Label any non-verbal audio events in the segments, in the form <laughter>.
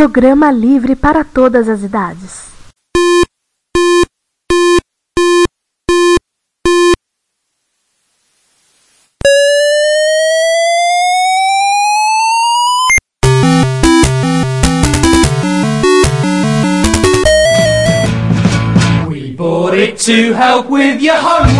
Programa livre para todas as idades. We bought it to help with your homework.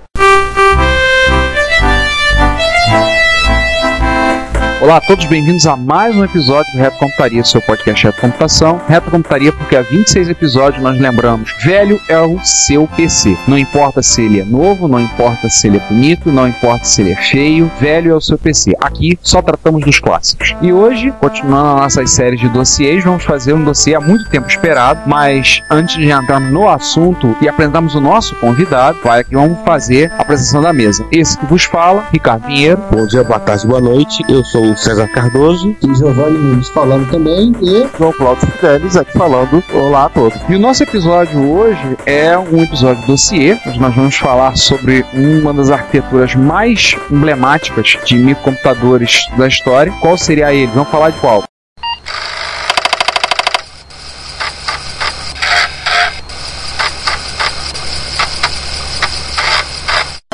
Olá a todos, bem-vindos a mais um episódio do Reto Computaria, seu podcast Reto Computação. Reto Computaria porque há 26 episódios nós lembramos, velho é o seu PC. Não importa se ele é novo, não importa se ele é bonito, não importa se ele é feio, velho é o seu PC. Aqui só tratamos dos clássicos. E hoje, continuando as nossas séries de dossiês, vamos fazer um dossiê há muito tempo esperado, mas antes de entrarmos no assunto e apresentarmos o nosso convidado, vai que vamos fazer a apresentação da mesa. Esse que vos fala, Ricardo Pinheiro. Bom dia, boa tarde, boa noite. Eu sou o César Cardoso. E Giovanni Nunes falando também. E João Cláudio Fidelis aqui falando olá a todos. E o nosso episódio hoje é um episódio dossiê, onde nós vamos falar sobre uma das arquiteturas mais emblemáticas de microcomputadores da história. Qual seria ele? Vamos falar de qual?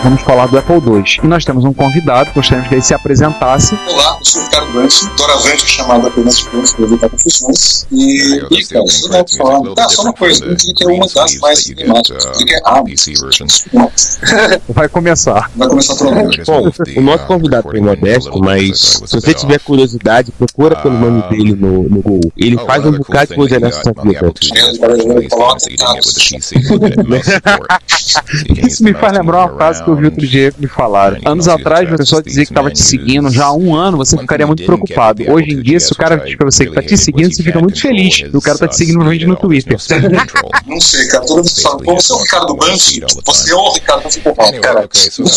Vamos falar do Apple II. E nós temos um convidado, gostaríamos que ele se apresentasse. Olá, eu sou o Ricardo Brant, doravante chamado apenas Brant para evitar confusões. E, e cara, você vai falar. Tá, só uma coisa, eu que é uma das mais emblemáticas. Eu diria que é a. Não, <laughs> Vai começar. vai começar alguém. Bom, o nosso convidado foi modesto, mas se você tiver curiosidade, procura pelo nome dele no, no Google. Ele faz um bocado de coisa nessa vida. <laughs> Isso me faz lembrar uma frase que eu vi outro dia que me falaram. Anos atrás, a pessoa dizia que estava te seguindo já há um ano, você ficaria muito preocupado. Hoje em dia, se o cara diz pra você que tá te seguindo, você fica muito feliz. O cara tá te seguindo no vídeo no Twitter. <laughs> Não sei, cara, vez que fala, pô, você é o Ricardo Brant, você é o Ricardo, ficou mal, cara. Não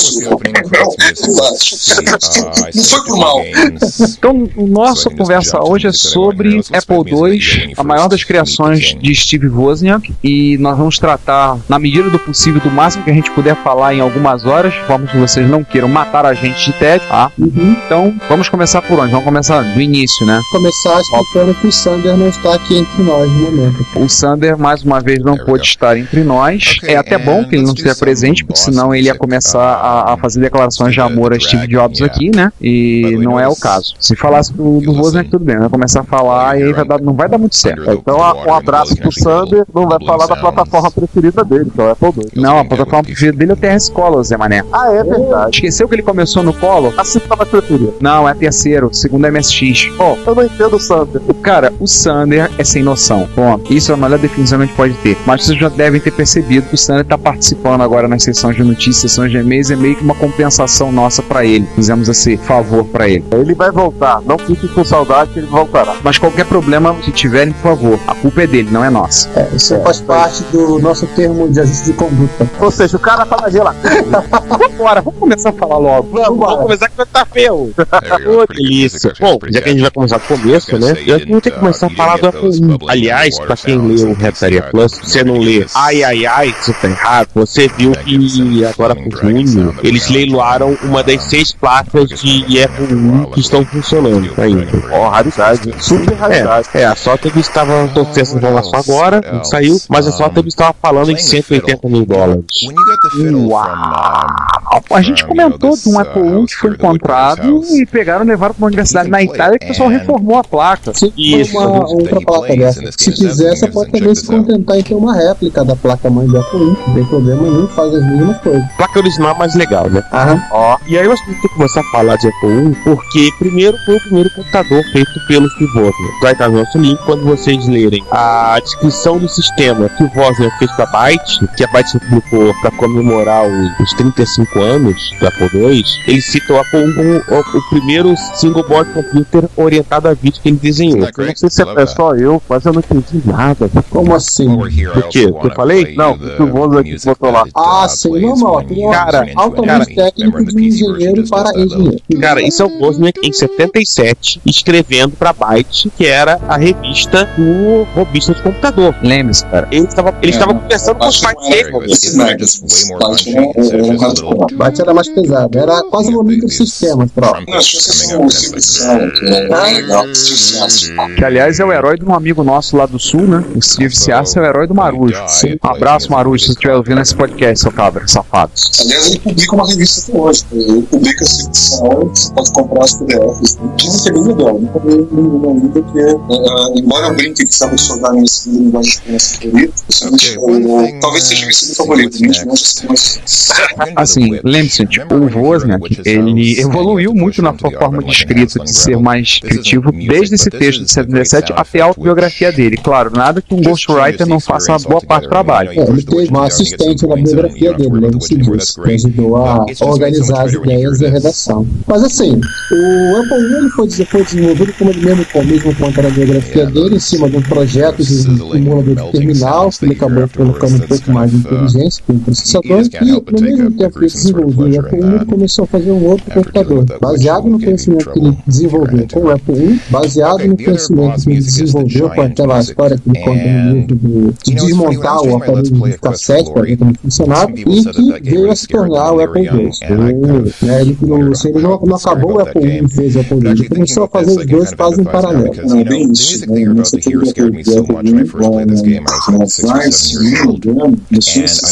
foi <laughs> por mal. Então, nossa conversa hoje é sobre Apple II, a maior das criações de Steve Wozniak, e nós vamos tratar, na medida do possível, do máximo que a gente puder falar em algumas horas, de forma que vocês não queiram matar a gente de tédio, tá? Então, vamos começar por onde? Vamos começar do início, né? começar explicando que o Sander não está aqui entre nós no momento. O Sander, mais uma vez, não pôde estar entre nós. É até bom que ele não esteja presente, porque senão ele ia começar a, a fazer declarações de amor a Steve Jobs aqui, né? E não é o caso. Se falasse do, do Wozniak, tudo bem. Vai começar a falar e aí vai dar, não vai dar muito certo. Então, um abraço pro Sander. Não vai falar da plataforma preferida dele, que é o Apple II. Não, a plataforma preferida dele é o TRS Color, Zé Mané. Ah, é verdade. Esqueceu que ele começou no Color? A segunda mais preferida. Não, é terceiro, segundo é MSX. Bom, eu não entendo o Sander. Cara, o Sander é sem noção. Ponto. Isso é a melhor definição que a gente pode ter. Mas vocês já devem ter percebido que o Sander tá participando agora nas sessões de notícias, sessões de e-mails, é meio que uma compensação nossa pra ele. Fizemos esse favor pra ele. Ele vai voltar. Não fique com saudade que ele voltará. Mas qualquer problema, se tiverem, por favor, a culpa é dele, não é nossa. É, isso faz parte do nosso termo de ajuste de conduta. Ou seja, o cara tá na geladeira. Vambora, vamos começar a falar logo. Vamos, vamos começar que tá feio. Ô, delícia. Bom, já que a gente vai começar do começo, né? Eu acho que vou ter que começar a falar do Apple I. Aliás, pra quem leu o Retaria Plus, se você não lê, ai, ai, ai, você tá errado, você viu que agora por junho, eles leiloaram uma das seis placas de Apple I que estão funcionando ainda. Ó, raridade. Super raridade. É, é a Sotheby's estava, tô tendo essa informação agora, não saiu, mas a Sotheby's estava falando em 180 mil dólares. Dólares. Uau! A gente comentou de um Apple I que foi encontrado e pegaram e levaram para uma universidade na Itália que o pessoal reformou a placa. Se for uma outra placa dessa, se quiser, você pode também se contentar em ter uma réplica da placa mãe do Apple I. Não tem problema nenhum, faz as mesmas coisas. Placa original é mais legal, né? Aham. Ó, e aí nós temos que começar a falar de Apple I, porque primeiro foi o primeiro computador feito pelo Steve Wozniak. Vai estar no nosso link quando vocês lerem a descrição do sistema que o Wozniak fez pra Byte, que a Byte publicou para comemorar os, os 35 anos do Apple II, ele cita o Apple I como o, o primeiro single board computer orientado a vídeo que ele desenhou. Eu não sei se é só eu, mas eu não entendi nada. Como assim? Do que? Eu falei? Não, o Wozniak botou lá. Ah, sim, normal. Tem Cara, altamente técnico de engenheiro para engenheiro. Cara, isso é o Wozniak em 77, escrevendo pra Byte, que era a revista do robista de computador. Lembre-se, cara. Ele estava ele estava conversando com os pais dele. Byte era mais pesado, era quase um. Não, que são simplificação, que é legal, sucesso. Que aliás é o herói de um amigo nosso lá do sul, né? O Steve Ciassa é o herói do Marujo. Um abraço, Marujo, se você estiver ouvindo esse podcast, seu cabra, safado. Aliás, ele publica uma revista até hoje. Ele publica essa edição, você pode comprar as PDFs. Dizem que é bem legal. Nunca vi nenhuma ainda que, embora eu brinque que sabe estudar minha segunda linguagem de criança favorita, o- talvez seja segundo mas Assim, lembre-se, tipo, o Wozniak, ele evoluiu muito na sua forma de escrita, de ser mais descritivo, desde esse texto de 77 até a autobiografia dele. Claro, nada que um ghostwriter não faça boa parte do trabalho. É, ele teve uma assistente na biografia dele, lembre-se disso, que ajudou a organizar as ideias e a redação. Mas assim, o Apple I ele foi, foi desenvolvido, como ele mesmo, como mesmo conta na biografia dele, em cima de um projeto de um simulador de terminal, que ele acabou colocando um pouco mais de inteligência com o processador, e no mesmo tempo que ele desenvolveu o Apple I, ele começou a fazer um outro computador, baseado no conhecimento que ele desenvolveu com o Apple I, baseado no conhecimento que ele desenvolveu com aquela história que ele conta no livro do- de desmontar o aparelho de cassete para ver como funcionava, e que veio a se tornar o Apple II. O- né, ele, no, assim, ele não, não acabou o Apple I e fez o Apple II, ele começou a fazer os dois quase em paralelo. não bem isso. né? Apple I com com Flies, Gun, no Sul, 66, começaram a vender,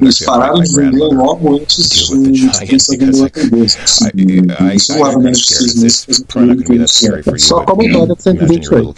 eles pararam de vender logo antes de começar a vender o Apple II. Isso provavelmente seis meses fez um período que fizeram. Só como história de 128.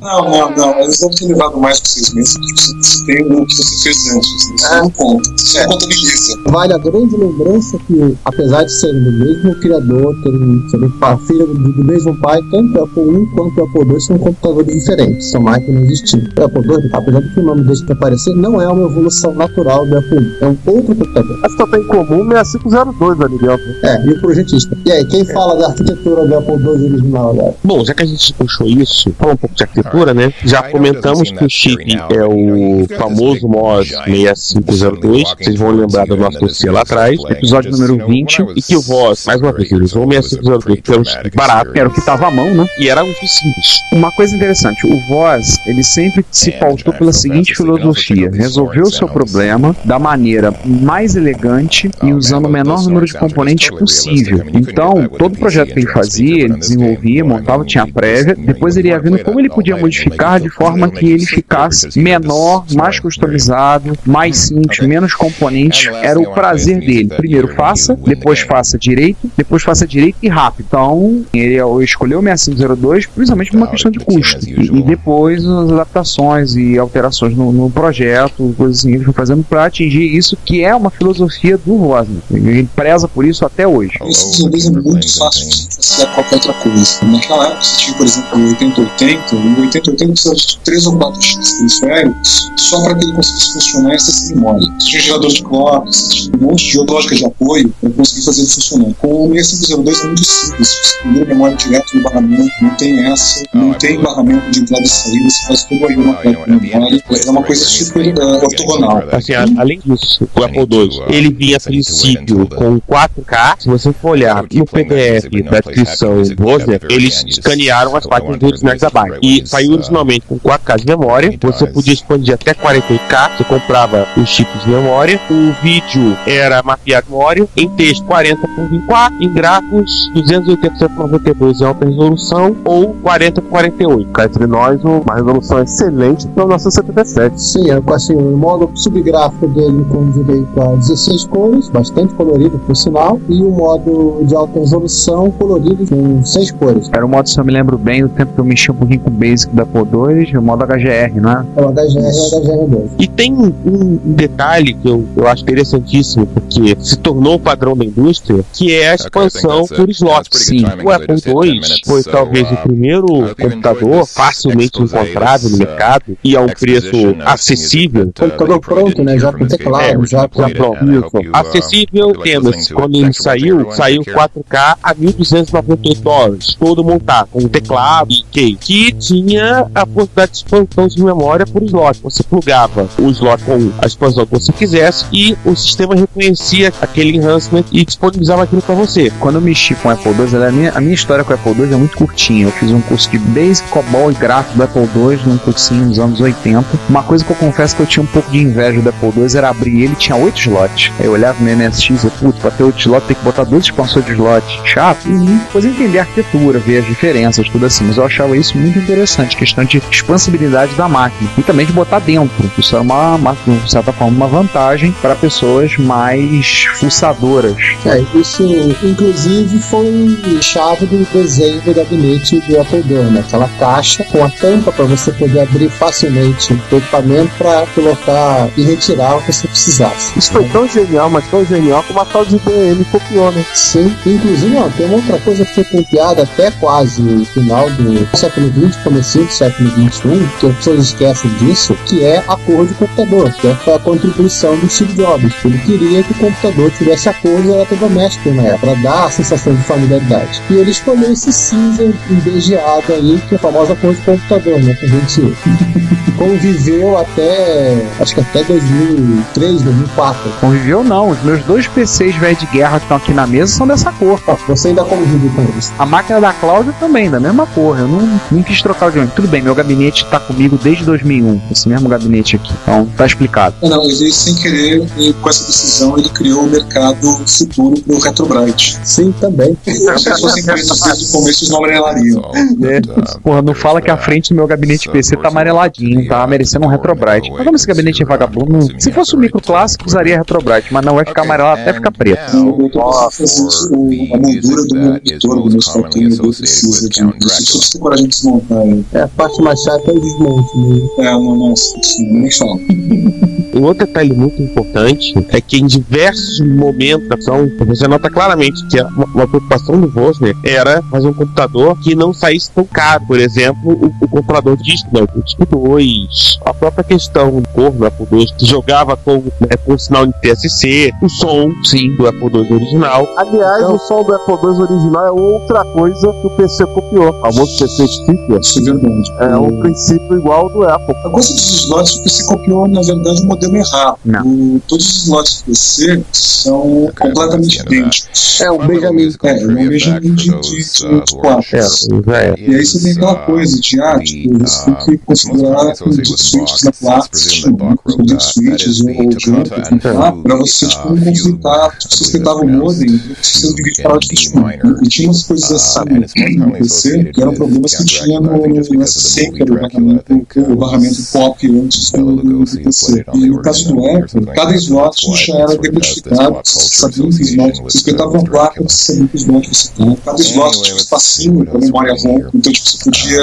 Não, não, não. Eles devem ter levado mais que seis meses. Você tem o que você fez antes. Isso não conta. Isso não contabiliza. Vale a grande lembrança que, apesar de serem do mesmo criador, terem, serem filho do, mesmo pai, tanto o Apple I quanto o Apple II são computadores diferentes, são máquinas distintas. O Apple II, apesar de que o nome deixa de aparecer, não é uma evolução natural do Apple I, é um outro computador. Mas só tem em comum 6502, Anibel. É, e o projetista. E aí, quem fala da arquitetura do Apple II original agora? Bom, já que a gente puxou isso, falar um pouco de arquitetura, né? Já comentamos que o chip é o famoso MOS 6502, vocês vão lembrar do nosso dossiê lá atrás, Episódio número 20. e que o VOS, mais uma vez, ele usou o 6502 que era um chip barato, Era o que tava à mão, né? e era um simples. Uma coisa interessante, o Ele sempre se pautou pela seguinte filosofia: resolver o seu problema da maneira mais elegante e usando o menor número de componentes possível. Então, todo projeto que ele fazia, ele desenvolvia, montava, tinha prévia, depois ele ia vendo como ele podia modificar de forma que ele ficasse menor, mais customizado, mais simples, menos componentes. Era o prazer dele. Primeiro faça, depois faça direito, depois faça direito e rápido. Então, ele escolheu o 6502 principalmente por uma questão de custo. E, e depois as adaptações e alterações no, no projeto, coisas assim, ele foi fazendo para atingir isso que é uma filosofia do Wozniak. Ele preza por isso até hoje. Isso talvez é muito fácil de fazer qualquer outra coisa. Naquela época você tinha, por exemplo, o 8080, e o 8080 precisava de 3 ou 4 chips periféricos só para que ele conseguisse funcionar essa memória. Você tinha gerador de clock, você tinha um monte de lógica de apoio para conseguir fazer ele funcionar. Com o 6502 é muito simples. Você a memória direto do barramento, não tem essa, não tem barramento de entrada saída, você faz tudo aí uma de memória. É uma coisa super uh, ortogonal. Assim, além disso, o Apple II, ele vinha a princípio com 4K. Se você for olhar no PDF da descrição do Wozniak, eles escanearam as páginas de 2 megabytes. E saiu originalmente com 4K de memória. Você podia expandir até 48K. Você comprava os chips de memória. O vídeo era mapeado em memória. Em texto, 40 por 24. Em gráficos, 280 por 92 em alta resolução. Ou 40 por 48. Cá entre nós, uma resolução excelente para o nosso 77. Sim, é, assim, o modo subgráfico dele com direito a 16 cores, bastante colorido por sinal, e o modo de alta resolução colorido com 6 cores. Era o modo, se eu me lembro bem, o tempo que eu mexi um pouquinho com o Basic da Apple II, o modo HGR, não é? É o HGR e o HGR2. E tem um detalhe que eu, eu acho interessantíssimo, porque se tornou o padrão da indústria, que é a expansão por slots. Sim, o Apple II foi talvez o primeiro computador facilmente encontrável no mercado e a um preço acessível. Computador pronto, né? Já com teclado, já, já pronto. Acessível, tendo-se, quando ele saiu, saiu 4K a 1.298 dólares, todo montado, com teclado e case, que tinha a possibilidade de expansão de memória por slot. Você plugava o slot com a expansão que você quisesse e o sistema reconhecia aquele enhancement e disponibilizava aquilo para você. Quando eu mexi com o Apple II, a minha, a minha história com o Apple II é muito curtinha. Eu fiz um curso de Basic, COBOL e gráfico do Apple II num cursinho nos anos 80. Uma coisa que eu confesso que eu tinha um pouco de inveja do Apple II era abrir ele tinha 8 slots. Aí eu olhava no MSX e, putz, pra ter 8 slots tem que botar dois expansores de slot. Chato. E depois entender a arquitetura, ver as diferenças, tudo assim. Mas eu achava isso muito interessante, questão de expansibilidade da máquina. E também de botar dentro. Isso era uma, uma de certa forma, uma vantagem para pessoas mais fuçadoras. É, isso inclusive foi chave do desenho do gabinete do Apple II, né? Aquela caixa com a tampa para você poder abrir facilmente o equipamento para colocar e retirar o que você precisasse. Isso foi tão genial, mas tão genial como a tal de IBM copiou, né? Sim, inclusive ó, tem uma outra coisa que foi copiada até quase no final do século XX, começo do século XXI, que as pessoas esquecem disso, que é a cor do computador, que foi a contribuição do Steve Jobs. Ele queria que o computador tivesse a cor do eletrodoméstico, né? Para dar a sensação de familiaridade. E ele escolheu esse cinza embegeado aí, que é a famosa cor de computador, né? Que a gente <laughs> conviveu até, acho que até 2003, 2004. Conviveu não, os meus dois PCs velho de guerra que estão aqui na mesa são dessa cor. Ah, você ainda convive com eles. A máquina da Cláudia também, da mesma cor. Eu não, não quis trocar de onde. Tudo bem, meu gabinete está comigo desde 2001, esse mesmo gabinete aqui. Então, tá explicado. Não, ele sem querer, e com essa decisão, ele criou o um mercado futuro pro Retrobrite. Sim, também. Se fosse empresas desde o começo, eles não amarelariam. É. Porra, não fala que a frente meu gabinete PC tá amareladinho, tá merecendo um Retrobrite. Mas como esse gabinete é vagabundo, se fosse o um micro clássico, usaria Retrobrite, mas não vai ficar amarelado até ficar preto. Eu tô fazer a moldura do monitor, do meu escritório, eu precisa de. Isso você tem coragem de desmontar. É, a parte mais chata é o desmonte mesmo. É, não, nossa, isso nem fala. Um outro detalhe muito importante é que em diversos momentos da ação, você nota claramente que uma preocupação do Vosner era fazer um computador que não saísse tão caro. Por exemplo, o, o de disco, né, o disco 2, a própria questão do cor do Apple II, que jogava com, né, com sinal de TSC, o som, sim, do Apple II original. Aliás, então, o som do Apple II original é outra coisa que o PC copiou. O famoso PC Sticker. Isso é verdade. É um princípio igual ao do Apple. Eu gosto dos slots, o PC copiou, na verdade, o modelo errado. O, todos os slots do PC são completamente idênticos. É um Benjamin. É, um Benjamin de, de, de, de quatro. É, E aí você tem aquela coisa de, ah, tem que considerar que os switches da placa, os switches ou jumper, para você, tipo, não conflitar, você tentava o modem, você devia parar de funcionar. E tinha umas coisas assim no PC, que eram problemas que tinha no, SC, que era o barramento, o barramento pop antes do, PC. E no caso do Apple, cada slot já era decodificado, você sabia que slot, você espetava uma placa, você sabia que slot você tinha. Cada slot tinha um espacinho para memória ROM, então tipo, você podia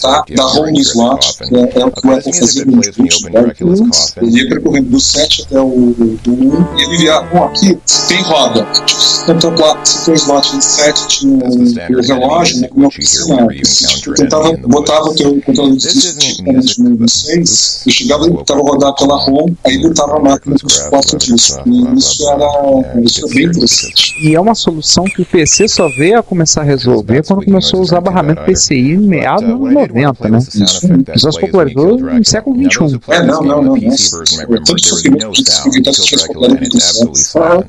tá, dar ROM no slot, que é, é o que o Apple fazia no notebook, ele ia percorrendo do 7 até o, o 1, e ele via, bom, aqui tem roda. Placa, você tem um slot 27, tinha um relógio, né, precisava. Você tipo, tentava, botava o teu controle de disco no 26, e chegava e tentava rodar pela ROM, aí botava a máquina com suporte disso. E isso era, isso era bem interessante. E é uma solução que o PC só veio a começar a resolver quando começou a usar barramento PCI em meados dos anos 90, né? Isso só se popularizou no século XXI. É, não, não, não. Tivesse popularizado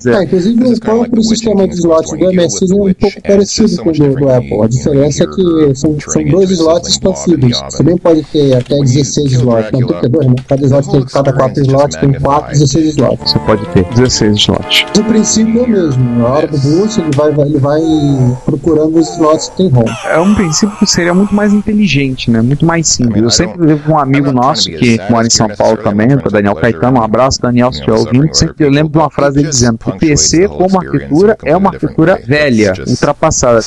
É, inclusive o próprio sistema de slots do MSI é um pouco parecido com o do, Apple. A diferença é que são, são dois slots expansíveis. Você também pode ter até 16 slots, não 32, né? Cada slot tem cada 4 slots, tem 4, 16 slots. Você pode ter 16 slots. O princípio é o mesmo. Na hora do boot, ele vai, ele vai procurando os slots que tem ROM. É um princípio que seria muito mais inteligente, né? Muito mais simples. Eu sempre levo um amigo nosso que mora em São Paulo também, o Daniel Caetano. Um abraço, Daniel, se estiver ouvindo. Sempre eu lembro de uma frase dele dizendo que o PC, como arquitetura, é uma arquitetura velha, ultrapassada.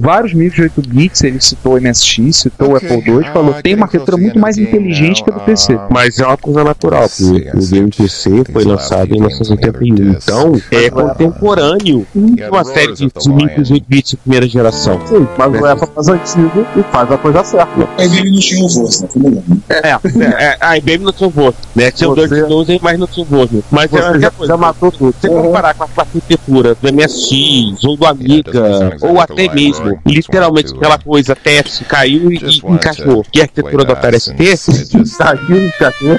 vários micros de 8 bits, ele citou o MSX, citou o Apple II, falou tem uma arquitetura muito mais inteligente que a do PC. Mas é uma coisa natural, porque o game PC foi lançado em 1981. Então, é contemporâneo de uma série de micros 8 bits de primeira geração. Sim, mas o Apple é mais antigo e faz a coisa certa. A IBM não tinha o voz, né? É, é, a IBM não tinha o voz, né? Tinha o Dirt Nose, mas não tinha o voz. Mas é a coisa. Já matou tudo. Se você comparar com a arquitetura do MSX, ou do Amiga, ou até mesmo, literalmente aquela coisa, teste, caiu e, e encaixou. E a arquitetura do Atari ST, <laughs> caiu e encaixou.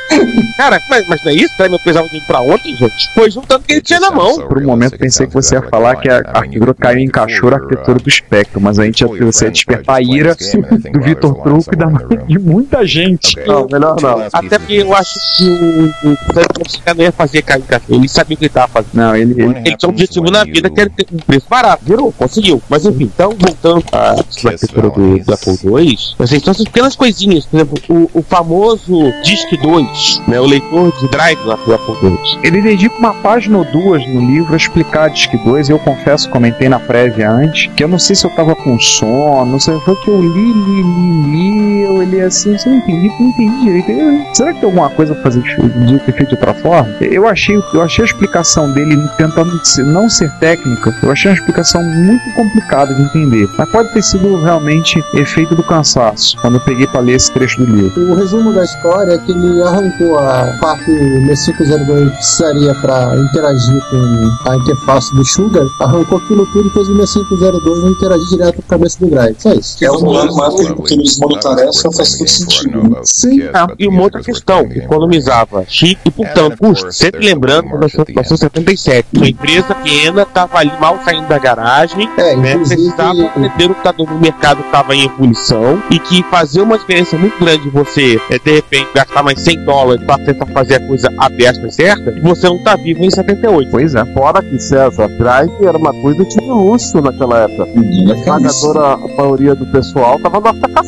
Cara, mas, mas não é isso? Meu pesava de pra ontem, gente. Foi juntando o que ele tinha na mão. Por um momento pensei que você ia falar que a arquitetura caiu e encaixou a arquitetura do Spectrum, mas a gente ia, você ia despertar a ira <laughs> do Vitor Truco e da, de muita gente. Não, melhor não. Até porque eu acho que o, o não ia fazer cair encaixou. Ele sabia o que ele tava fazendo. Não, ele, ele, ele tinha um objetivo na vida que era ter um preço barato. Virou, conseguiu. Mas enfim, então voltando à arquitetura do, do Apple II, assim, são essas pequenas coisinhas. Por exemplo, o, o famoso Disk 2, né, o leitor de drive do Apple II. Ele dedica uma página ou duas no livro a explicar Disk 2. Eu confesso, comentei na prévia antes, que eu não sei se eu tava com sono, não sei, foi que eu li, li, li, li, eu li assim, eu não entendi, não entendi direito. Será que tem alguma coisa pra fazer de ter feito de outra forma? Eu achei, eu achei a explicação dele tentando não ser técnica, eu achei uma explicação muito complicada de entender. Mas pode ter sido realmente efeito do cansaço, quando eu peguei para ler esse trecho do livro. O resumo da história é que ele arrancou a parte M502 que precisaria para interagir com a interface do Sugar, arrancou aquilo tudo e fez o M502 interagir direto com a cabeça do drive. Só isso. Que é uma época que eles monotarefa faz todo sentido. Né? Sim. Ah, e uma outra questão, economizava chip e, portanto, custo. Sempre lembrando, em 1977, uma empresa pequena estava ali mal saindo da garagem, É, né, precisava entender o que tá no mercado estava em ebulição e que fazer uma experiência muito grande você, é, de repente, gastar mais 100 dólares para tentar fazer a coisa aberta e certa, e você não tá vivo em 78. Pois é. Fora que César Drive era uma coisa de luxo naquela época. A esmagadora a maioria do pessoal tava no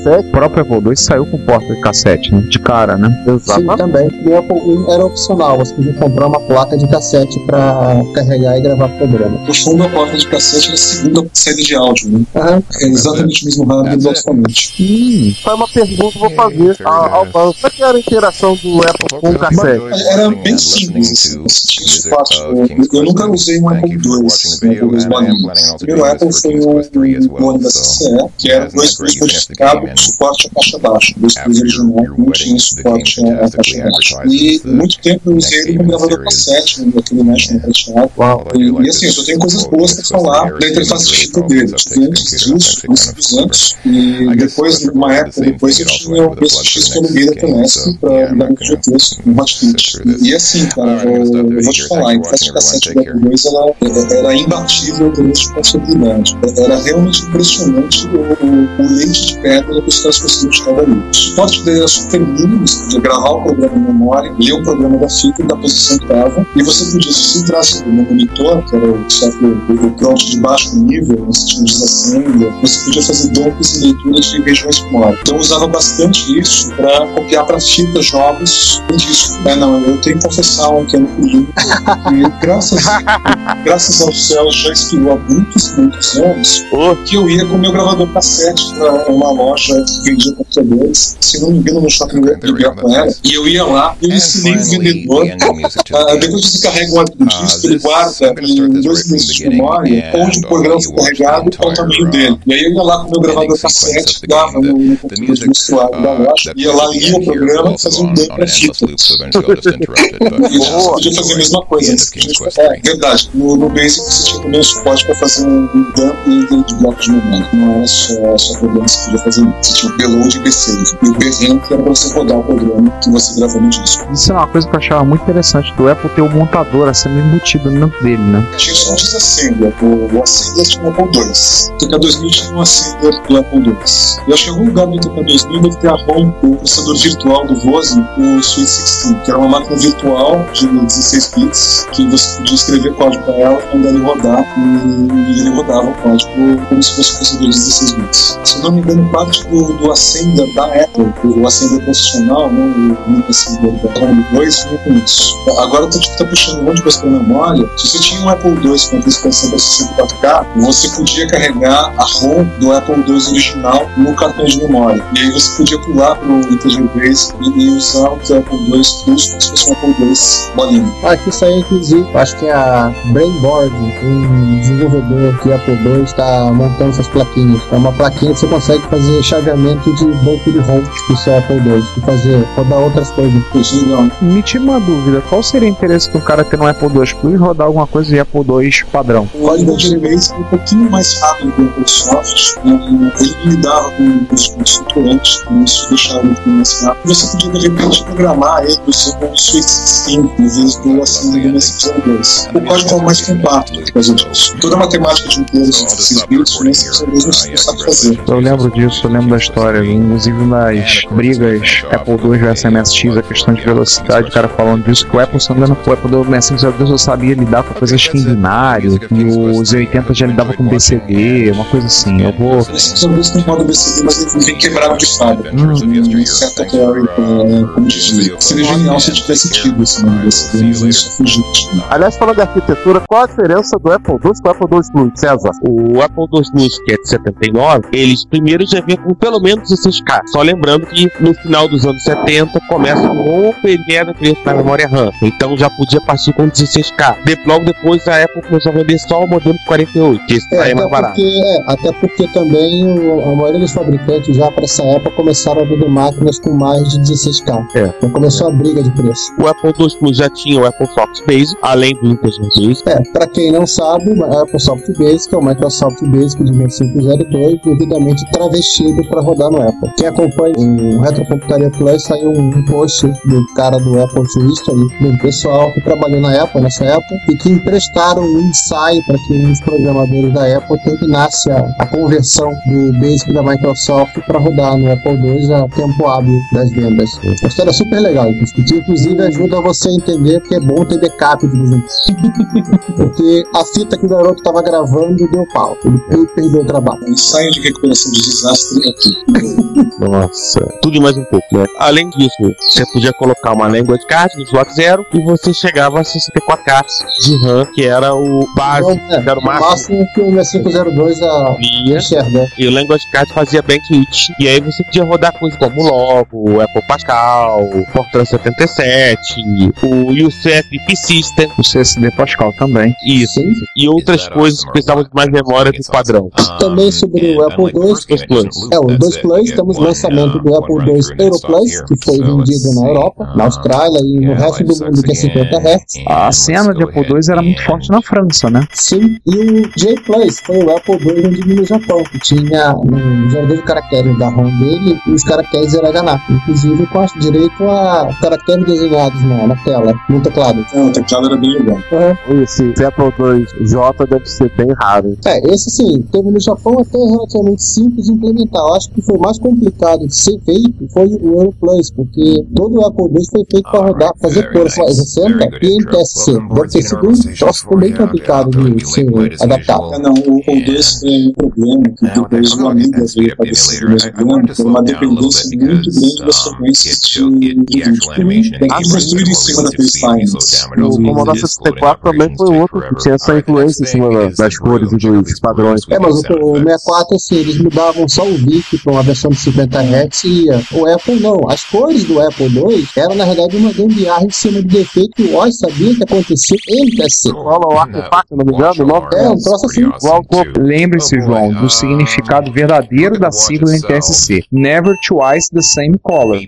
cassete. O próprio Apple II saiu com porta de cassete, né? De cara, né? Sim, também. E o Apple I era opcional, você podia comprar uma placa de cassete para carregar e gravar programa. O som da porta de cassete era a segunda saída de áudio, né? Aham. É exatamente o mesmo hardware basicamente. Hum, Foi uma pergunta que eu vou fazer ao Paulo. Como é que era a interação do Apple com o cassete? Era bem simples, assim, você tinha suporte. Eu, eu nunca usei um Apple II, um Apple II primeiro Apple foi o, o ano da CCE, que era dois plus modificado com suporte a caixa baixa. Dois plus original não tinha suporte a, a caixa baixa. E muito tempo eu usei ele como gravador cassete, né, aquele National prateado. E, e assim, eu só tenho coisas boas pra falar da interface de fita dele. Antes disso, antes dos anos. E depois, numa época depois, eu tinha o PSX que eu aluguei da TNS pra ligar no GTs, no Hotfit. E, assim, cara, eu, vou te falar, a interface cassete da Apple II ela, era imbatível em termos de confiabilidade. Era realmente impressionante o leite de pedra que os caras conseguiam tirar dali. O suporte dele era super mínimo, você podia gravar o programa em memória, ler o programa da fita da posição que estava, e você podia, se você entrasse no monitor, que era o software o prompt de baixo nível, você tinha desassembler, você podia fazer dumps e leituras de regiões memória. Então eu usava bastante isso para copiar para fita jogos em disco. É, não, eu tenho que confessar um pequeno crime, que <laughs> graças, graças ao céu já expirou há muitos, muitos anos, que eu ia com o meu gravador cassete para uma loja que vendia computadores, se não me engano, no shopping do Ibirapuera, e eu ia lá eu ensinei o vendedor, ah, depois que você carrega um arquivo disco, ele guarda em dois meses de memória, onde o programa foi carregado, qual o tamanho dele. E aí eu ia lá com o meu gravador cassete, dava no, no computador de mostruário da loja, ia lá, lia o programa e fazia um dump para fita. E você podia fazer a mesma coisa. É, verdade. No, no Basic você tinha também o suporte para fazer um, um dump de, de blocos de memória. Não era só, só programa que você podia fazer. Você tinha o payload e o PC. E o PRM que era para você rodar o programa que você gravou no disco. Isso é uma coisa que eu achava muito interessante do Apple ter o montador a sendo embutido dentro dele, né? Tinha só um desassembler. O, o assembler tinha no Apple II. O TK2000 tinha um acender do Apple II. Eu acho que em algum lugar do TK2000 deve ter a ROM, o processador virtual do Vozen, o Sweet 16, que era uma máquina virtual de 16 bits, que você podia escrever código para ela, mandar ele rodar, e ele rodava o código como se fosse um processador de 16 bits. Se eu não me engano, parte do, do da Apple, o Ascender profissional, né, o Ascender da ROM 2, foi com isso. Agora eu tô, tipo, tô puxando um monte de coisa pra memória. Se você tinha um Apple II com antecipação para 64K, você podia carregar a ROM do Apple II original no cartão de memória. E aí você podia pular pro Integer Base e usar o Apple II Plus como se fosse um Apple II bolinho. Ah, aqui saiu inclusive, acho que é a Brainboard, um desenvolvedor que Apple II está montando essas plaquinhas. É uma plaquinha que você consegue fazer chaveamento de banco de ROM do seu Apple II e fazer rodar outras coisas. Legal. Me tira uma dúvida, qual seria o interesse de um cara ter um Apple II Plus e rodar alguma coisa de Apple II padrão? O código de Base é um pouquinho mais rápido que o Microsoft. né? Ele lidava com os estruturantes, com isso deixava ele mais rápido. Você podia, de repente, programar ele usando o Sweet 16 em vez do assim do MS2. O código é mais compacto por causa disso. Toda a matemática de de 16 bits, o MS2 não não sabe fazer. Eu lembro disso, eu lembro da história, inclusive nas brigas Apple II versus MSX, a questão de velocidade, o cara falando disso, que o Apple, se não me engano, o Apple do MSX eu sabia lidar com coisas que em binário, e o Z80 já lidava com BCD, uma coisa assim. Eu vou. Sobre isso tem modo BCD, mas ele vem quebrado de fábrica. Hum. Certa Carry, como dizia. Seria genial se tivesse tido esse modo BCD, mas isso fugiu. Aliás, falando de arquitetura, qual a diferença do Apple II com o Apple II Plus, César? O Apple II Plus, que é de 79, eles primeiro já vinham com pelo menos 16K. Só lembrando que no final dos anos 70 começa com o pequeno preço na memória RAM. Então já podia partir com 16K. De, logo depois a Apple começou a vender só o modelo de 48, que esse É, aí é mais barato. porque, é, até porque também o- a maioria dos fabricantes já para essa época começaram a vender máquinas com mais de 16K. É. Então começou a briga de preço. O Apple II Plus já tinha o Apple Soft Base, além do Base. É, para quem não sabe, a Apple Soft Basic é o Microsoft Basic de 2502, devidamente travestido para rodar no Apple. Quem acompanha o Retrocomputaria Plus saiu um, post do cara do Apple History, do pessoal que trabalhou na Apple nessa época e que emprestaram um ensaio para que os programadores da Apple terminasse a, a conversão do Basic da Microsoft para rodar no Apple II a tempo hábil das vendas. Uma história super legal, que inclusive ajuda você a entender que é bom ter backup de quando. <laughs> Porque a fita que o garoto estava gravando deu pau. Ele, perdeu o trabalho. Ensaio de recuperação de desastre aqui. Nossa, tudo mais um pouco, né? Além disso, você podia colocar uma language card no slot zero e você chegava a 64K de RAM, que era o básico, é, que era o o máximo. máximo que o 6502 a Ia, enxerga. e o Language Card fazia Bankit. E aí você podia rodar coisas como Logo, Apple Pascal, Fortran 77, o UCF P-System, O CSD Pascal também. isso. Sim. E outras coisas que precisavam de mais memória do padrão. Também sobre o Apple II Plus. É, o 2 Plus, temos o lançamento do Apple II Euro Plus, que foi vendido na Europa, na Austrália e no resto do mundo que é 50 Hz. A cena de Apple II era muito forte na França, né? Sim, e o J Plus foi o Apple II vendido no Japão, que tinha no gerador de caracteres da ROM dele e os caracteres hiragana, inclusive com direito a caracteres desenhados na, na tela, no teclado. Então, o teclado era bem legal. Esse Apple II J deve ser bem raro. É, esse sim, teve no Japão até relativamente simples de implementar. Eu acho que foi mais complicado de ser feito foi o Euro Plus, porque todo o Apple II foi feito para rodar, fazer cores 60 e em TSC. Deve ter sido um troço bem complicado de ser adaptado. Ah, não, o Apple II tem um problema que depois o Amiga veio para esse mesmo problema, foi uma dependência muito grande das sequências de, de vídeo. Tem que construir em cima daqueles times. O Commodore 64 também foi outro que tinha essa influência em cima da- das cores e dos padrões. É, mas o, o 64, assim, eles mudavam só o bit para uma versão de 50 Hz e ia. O Apple não. As cores do Apple II eram, na verdade, uma gambiarra em cima de defeito que o OS sabia que acontecia em TSC. Fala o artefato, se não me engano, o nome É, um troço assim. O Lembre-se, João, do significado verdadeiro da sigla NTSC. Never twice the same color. <laughs>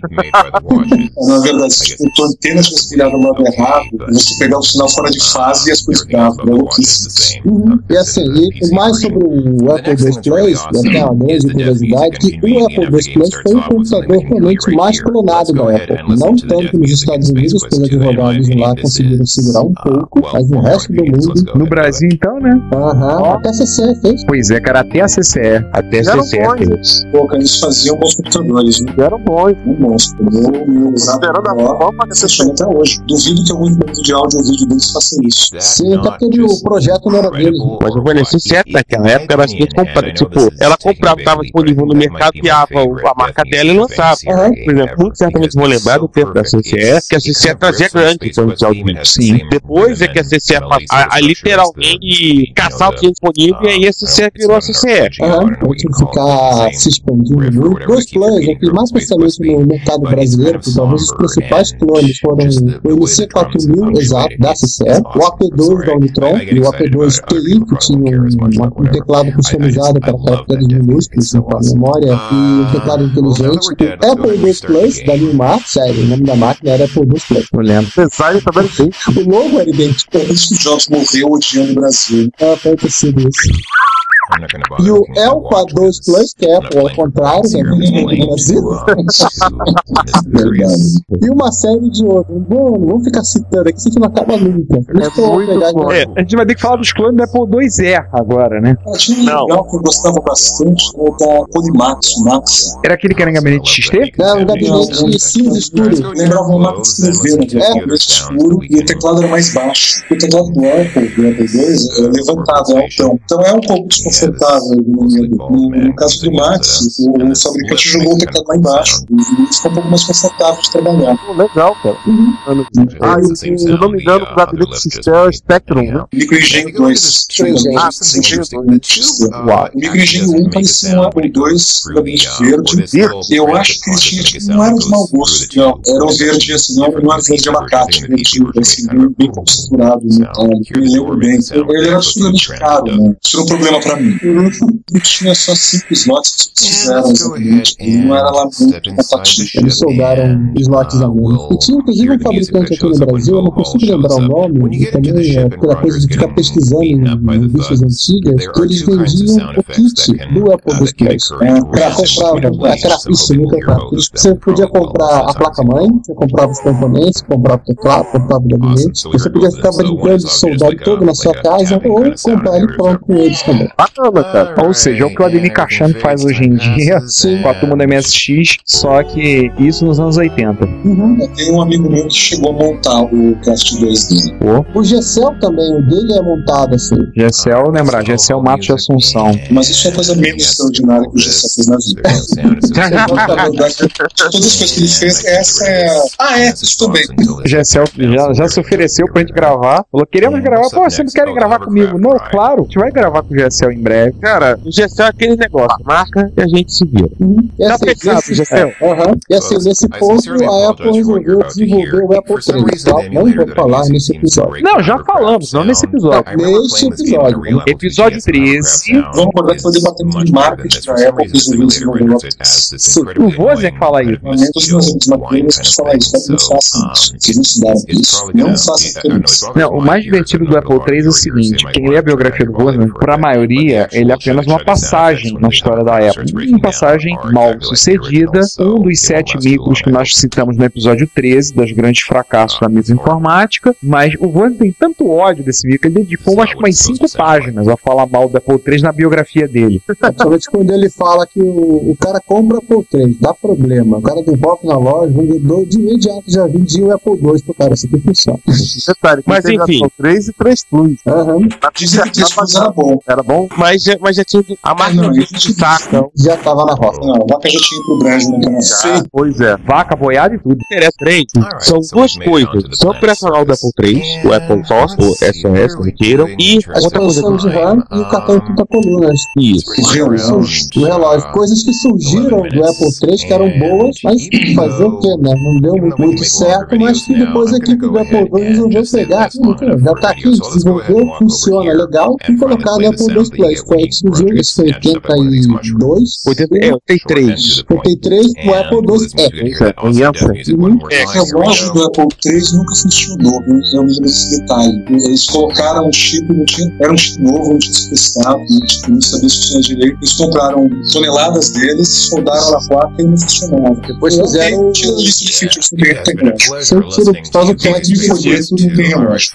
Na verdade, se tipo, a antena tivesse virado no lado errado, você pegar o sinal fora de fase e as coisas ficavam louquíssimas. Uhum. E assim, e mais sobre o Apple II Plus, até uma grande curiosidade, que o Apple II Plus foi o computador realmente mais clonado da Apple. Não tanto nos Estados Unidos, pelos advogados lá conseguiram segurar um pouco, mas no resto do mundo. No Brasil, então, né? Aham. Até a CCE fez. Pois é, cara, até a CCE. Até a Eram CCE bons. fez. Pô, cara, eles faziam bons computadores, né? Eram bons. Um monstro. Eu, usava a forma que até hoje. Duvido que algum invento de áudio ou vídeo deles faça isso. Sim, até porque o projeto não era dele. Mas o Vanessa certo naquela época era assim, tipo, ela comprava, estava disponível no mercado, criava a marca dela e lançava. Por exemplo, muito certamente vão lembrar do tempo da CCE, que a CCE trazia grande quantidade de áudio. Sim. Depois é que a CCE passou a, a literalmente caçar o que é disponível e aí a CCE virou a CCE. Pra gente ficar se expandindo muito. Dois clones, aqui mais especialmente no mercado brasileiro, que talvez os principais clones foram o MC4000 exato da CCE, o AP2 da Unitron e o AP2 TI, que tinha um, um teclado customizado para caracteres minúsculos com a memória e um teclado inteligente. O Apple II Plus da Newmar, sério, o nome da máquina era Apple II Plus. Eu lembro. Design também tem. O logo era idêntico. Que o Jobs morreu odiando o Brasil. Ah, pode ter sido isso. E o Elpa 2 Plus, que é Apple ao contrário, né? Verdade. E uma série de outros. Mano, vamos ficar citando aqui, isso aqui não acaba nunca. É muito bom. É, A gente vai ter que falar dos clones do Apple IIe agora, né? Tinha um Não. legal que eu gostava bastante, o da Polymax, o Max. Era aquele que era em gabinete XT? Era um gabinete cinza escuro. Lembrava o Max escrever, né? É, preto escuro, e o teclado era mais baixo. O teclado do Apple, do Apple II, é levantado, é altão. Então é um pouco desconfortável no momento. No, no caso do Max, o, fabricante jogou o teclado lá embaixo. E ficou um pouco mais confortável de trabalhar. Legal, cara. Ah, e se eu não me engano, o gabinete System é o Spectrum, né? Micro Engenho 2. Engenho. Ah, sim, O Micro Engenho 1 parecia um Apple II, gabinete verde. Eu acho que ele tinha, tipo, não era de mau gosto, não. Era um verde assim, não, não era verde abacate, verde assim, bem, bem concentrado, metálico. Eu me lembro bem. Ele era absolutamente caro, né? Isso era um problema pra mim. Ele tinha só cinco slots que eles fizeram exatamente. Ele não era lá muito compatível. Eles soldaram slots a menos. E tinha inclusive um fabricante aqui no Brasil, eu não consigo lembrar o nome, e também é pela coisa de ficar pesquisando em revistas antigas, que eles vendiam o kit do Apple II Plus. É, pra comprava, aquela isso, nunca Você podia comprar a placa-mãe, você comprava os componentes, comprava o teclado, comprava o gabinete. Você podia ficar brincando de soldar todo na sua casa ou comprar ele pronto com eles também. Cara. Ou seja, é o que o Ademir Cachano faz hoje em dia com a turma da MSX, só que isso nos anos 80. Tem um amigo meu que chegou a montar o Cast 2 dele. O Gcel também, o dele é montado assim. Gessel, lembrar, Gessel Matos de Assunção. Mas isso é a coisa menos extraordinária que o Gessel fez na vida. Todas as coisas que ele fez, essa é. Ah, é, também. O Gessel já, já se ofereceu pra gente gravar. Falou, queremos gravar. Pô, vocês não querem gravar comigo? Não, claro, a gente vai gravar com o Gessel em breve. Cara, o Gessel é aquele negócio, marca e a gente se vira. E Tá assim, fechado, nesse- Gessel. é, aham. E assim, nesse ponto, a Apple resolveu desenvolver o Apple III. Tá? Não vou falar nesse episódio. Não, já falamos, não nesse episódio. Neste episódio. Episódio 13. Vamos acordar que foi debatendo de marketing da Apple que resolveu desenvolver o Sim, O Wozniak fala isso. Não o mais divertido do Apple III é o seguinte: quem lê a biografia do Wozniak, para a ele é apenas uma passagem na história da Apple. Uma passagem mal sucedida, um dos sete micros que nós citamos no episódio 13, dos grandes fracassos da mesa informática. Mas o Wozniak tem tanto ódio desse micro, ele dedicou acho que umas cinco páginas a falar mal do Apple III na biografia dele. <laughs> Principalmente quando ele fala que o, o cara compra Apple III, dá problema. O cara devolve na loja, o vendedor de imediato já vendia o Apple II pro cara. Isso aqui funciona. Detalhe, Mas, enfim. Apple 3 e 3 Plus. Aham. Dizem que isso era bom. Era bom? Mas, já- mas já tinha. A marca Não, não, de saco. Já tava na rota. Não, a vaca já tinha pro no canal C. Pois é. Vaca boiada e tudo. interessa três são duas coisas. São operacional do Apple III, o Apple Source, o SOS, como queiram, e A outra coisa de RAM e o cartão de 30 colunas. Isso. O relógio. Relógio. Coisas que surgiram do Apple III que eram boas, mas fazer o quê, né? Não deu muito, muito certo, mas que depois a equipe do Apple II resolveu pegar. Já tá aqui, desenvolveu, funciona legal, e colocar no Apple II Plus. Isso foi 82. 80, é, 83. 83 o Apple II É, é, É, que a loja do Apple III nunca funcionou, eu eu lembro desse detalhe. Eles colocaram um chip, não tinha, era um chip novo, não tinha se testado, não tinha- não sabia se funcionava direito. Eles compraram toneladas deles, soldaram na placa e não funcionava. Depois fizeram- Tinha lista de features que não tem relógio. Se eu tiro por causa do código de folheto, não tem relógio.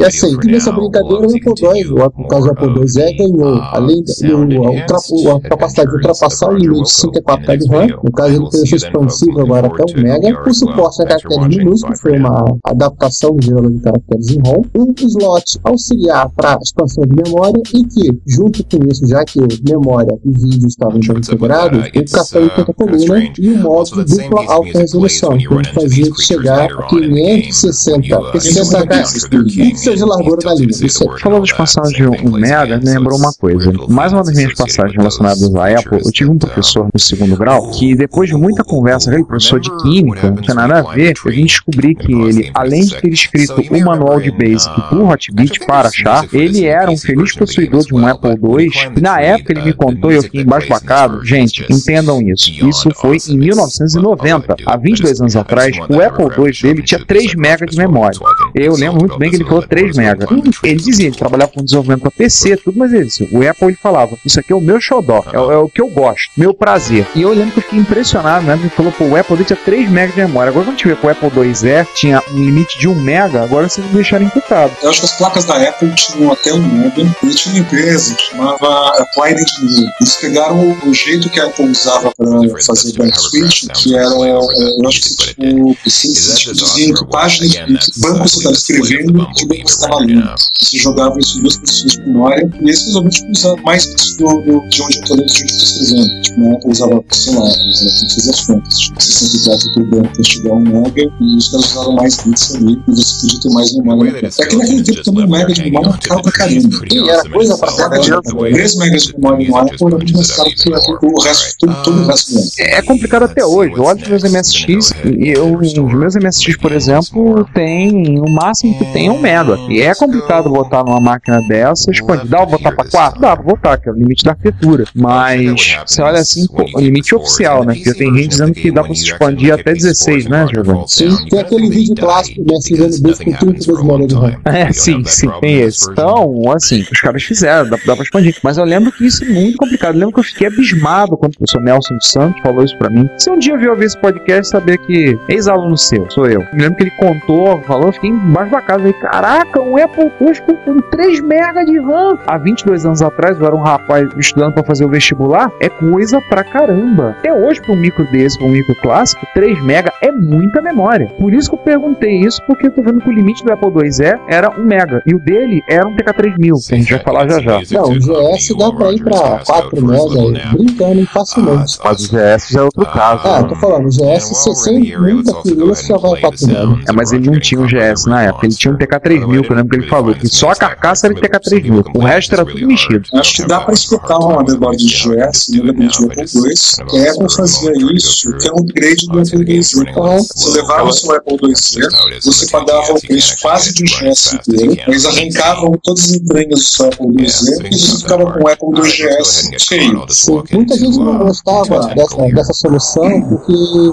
E assim, que nessa brincadeira, o Apple II, o- por causa do IIe, ganhou, além do, a, ultra, a capacidade de ultrapassar o limite de 54 de RAM, no caso ele fez expansivo agora até 1 MB, o suporte a caracteres minúsculos, foi uma adaptação gerador de caracteres em ROM, um slot auxiliar para expansão de memória e que, junto com isso, já que memória e vídeo estavam bem integrados, o cartão de quinta coluna e o modo de dupla alta resolução, que fazia chegar a 560 PCSH pixels de largura da linha. Isso é Falando de passagem de 1 mega, me lembrou uma coisa. Mais uma das minhas passagens relacionadas à Apple, eu tive um professor no segundo grau que, depois de muita conversa, aquele professor de química, não tinha nada a ver, eu vim descobrir que ele, além de ter escrito o manual de Basic do Hotbit para achar, ele era um feliz possuidor de um Apple II. E na época ele me contou e eu fiquei embasbacado. Gente, entendam isso. Isso foi em 1990, há 22 anos atrás. O Apple II dele tinha 3 MB de memória. Eu lembro muito bem que ele falou 3 MB. Ele dizia, ele trabalhava com desenvolvimento para PC, tudo, mas ele disse, o Apple ele falava, isso aqui é o meu xodó, é, o- é o que eu gosto, meu prazer. E eu lembro que eu fiquei impressionado, né? Ele falou, pô, o Apple II tinha 3 MB de memória. Agora quando a gente vê que o Apple IIe tinha um limite de 1 MB, agora vocês me deixaram encucado. Eu acho que as placas da Apple tinham até um modem e tinha uma empresa que chamava Applied Engineering. Eles pegaram o, jeito que a Apple usava para fazer o bank switch, que era, eu acho que tipo, assim, tipo, dizia que página que banco você estava escrevendo e que banco você estava lendo. Você jogava isso duas posições de memória e eles resolveram tipo, usar mais do, do, de onde eu estou lendo, de onde eu estou escrevendo. Tipo, na usava, sei lá, usava, tem que fazer as contas. Tipo, 64 por banco para chegar a um mega e os caras usavam mais bits ali e você podia ter mais memória. É que naquele tempo também um mega de memória caro pra caramba. E era coisa pra caramba. 3 megas de memória no era muito mais caro que o resto, todo, todo o resto do ano. É complicado até hoje. Eu olho os meus MSX e eu, os meus MSX, por exemplo, tem o máximo que tem é um mega. E é complicado botar numa máquina dessa, expandir. Dá pra botar pra 4? Dá pra botar, que é o limite da arquitetura. Mas você olha assim, pô, o limite oficial, né? Porque tem gente dizendo que dá pra se expandir até 16, né, Giovanni? Sim, tem aquele vídeo clássico do SVN Base com 32 memórias de RAM. É, sim, sim, tem esse. Então, assim, os caras fizeram, dá, dá pra expandir. Mas eu lembro que isso é muito complicado. Eu lembro que eu fiquei abismado quando o professor Nelson dos Santos falou isso pra mim. Se um dia eu vier ouvir esse podcast, saber que ex-aluno seu, sou eu. Eu lembro que ele contou, falou, eu fiquei embaixo da casa. Falei, caraca, um Apple II com, com 3 MB de RAM. Há 22 anos atrás, eu era um rapaz estudando pra fazer o vestibular. É coisa pra caramba. Até hoje, pra um micro desse, pra um micro clássico, 3 MB é muita memória. Por isso que eu perguntei isso, porque eu tô vendo que o limite do Apple IIe era 1 MB. E o dele era um TK3000, que a gente vai falar já já. Não, o GS dá pra ir pra 4 MB brincando hein, facilmente. Mas o GS já é outro caso. Ah, né? tô falando, o GS, se sem muita você já vai a 4 MB. É, mas ele não tinha um GS na época, ele tinha um TK3000, que eu lembro que ele falou, que só a carcaça era de TK3000, o resto era tudo mexido. Acho que dá para explicar uma motherboard de GS, gabinete do Apple II, que a Apple fazia isso, que é um upgrade do Apple IIe. Então, você levava o seu Apple IIe, você pagava o preço quase de um GS inteiro, eles arrancavam todas as entranhas do seu Apple IIe e você ficava com o Apple II GS cheio. Sim, muita gente não gostava dessa, dessa solução porque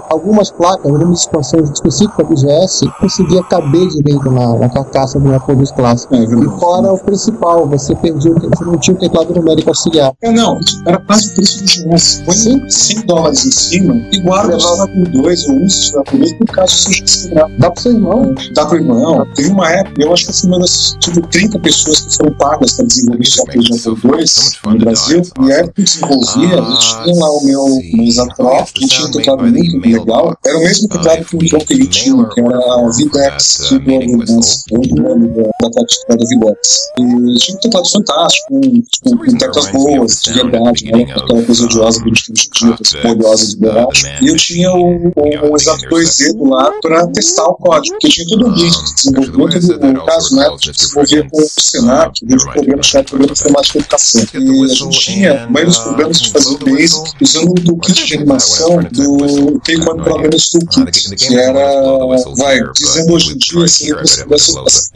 algumas placas, algumas expansões específicas do GS conseguia caber direito na, na carcaça do Apple II clássico. É. E fora o principal, você perdia, o te- você não tinha o teclado numérico auxiliar. É, não, era quase o preço do GS. Põe 5 dólares em cima e guarda o seu Apple II ou usa o seu Apple II por caso você já quebrar. Dá pro seu irmão. Dá pro irmão. Teve uma época, eu acho que foi uma das tipo, 30 pessoas que foram pagas para desenvolver de Apple II no Brasil. E a época que desenvolvia, eu tinha lá o meu, Exatrop, que tinha um teclado muito legal. Era o mesmo teclado que o João que ele tinha, que era a Videx Advance. É o nome da, da teclado Videx. E tinha um teclado fantástico, com, com, com teclas boas, de verdade, era aquela coisa odiosa que a gente tem hoje em dia, coisa odiosa de borracha. E eu tinha o, o, o Exato 2Z do lado para testar o código, porque tinha todo o ambiente de desenvolvimento, no caso, né, de desenvolver com o Senac, dentro do programa chamado Programa de Informática e Educação. E a gente tinha, dos programas que fazia Basic, usando o toolkit de animação do Take One Programmers Toolkit, que era, vai, dizendo hoje em dia, assim,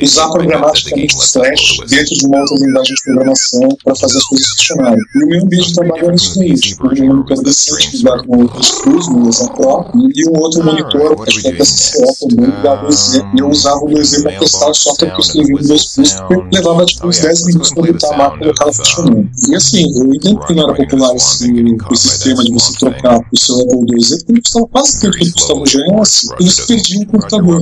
usar programaticamente o Flash dentro de uma outra linguagem de programação para fazer as coisas funcionarem. E o meu ambiente de trabalho era isso tipo, um monitor decente ligado com outros cruz, no Exam Pro, e um outro monitor, acho que é CCE também, ao EZ. E eu usava o 2Z para testar o software que eu escrevi no 2 Plus, porque levava tipo uns 10 minutos para botar a máquina e ela funcionando. E assim, eu entendo que não era popular esse, esse sistema de você trocar o seu Apple 2Z, porque ele custava quase tanto que custava o GS, e você perdia um computador.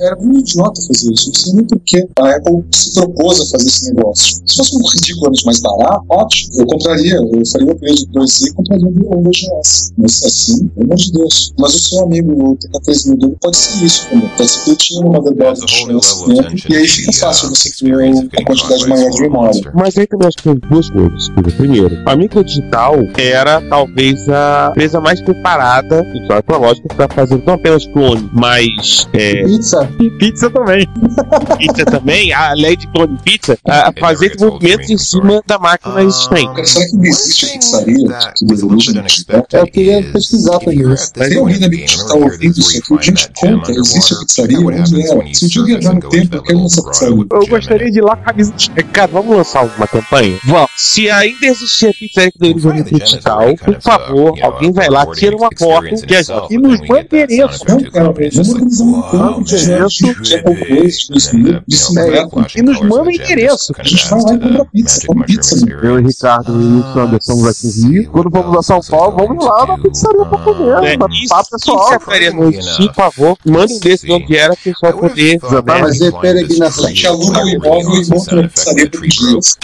Era muito idiota fazer isso, não sei nem porquê a Apple se propôs a fazer esse negócio. Se fosse um ridiculamente mais barato, ótimo, eu compraria, eu faria o upgrade do 2Z e compraria um 2GS. Mas assim, pelo amor de Deus. Mas o seu amigo, o TK3000 dele, pode ser isso também. Pode ser que ele tinha uma motherboard de chance tempo, e aí fica fácil você ter uma quantidade maior de memória. Mas aí também acho que tem duas coisas. Primeiro, a microdigital era talvez a empresa mais preparada, só é lógico, para fazer não apenas clone, mas. É, Pizza. pizza também. <laughs> pizza também, além de clone pizza, a fazer desenvolvimentos em cima da máquina existente. Cara, será que existe a pizzaria que deseja digital? Eu queria pesquisar também isso. Se alguém da gente está ouvindo isso aqui, a gente conta, existe a pizzaria, onde é? Se um dia eu viajar no tempo, eu quero nessa pizzaria. Eu gostaria de ir lá com a camisa de Cara, vamos lançar uma campanha? Vamos. Se ainda existir a pizzaria que deles no digital, por favor, alguém vai lá, tira uma foto e, a gente- nos manda endereço. Não, cara, vamos organizar um campo de gente de II, de 2000, de 50. E nos manda endereço. A gente vai lá e compra pizza, come pizza. Eu e Ricardo e o Sander estamos aqui Rio. Quando vamos a São Paulo, vamos lá na pizzaria pra comer. É, Pra isso, papo pessoal. não existir, por favor, mandem desse de onde era, que o pessoal poder. Fazer peregrinação. A gente aluga o imóvel e monta uma pizzaria por dias.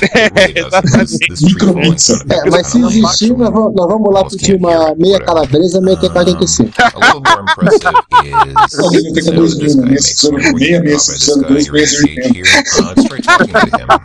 Micropizza. É, mas se existir, nós vamos, nós vamos lá pedir uma meia calabresa, meia TK85. Alguém vai ter que 2000, né? Meia 606, meia 602, meia 680.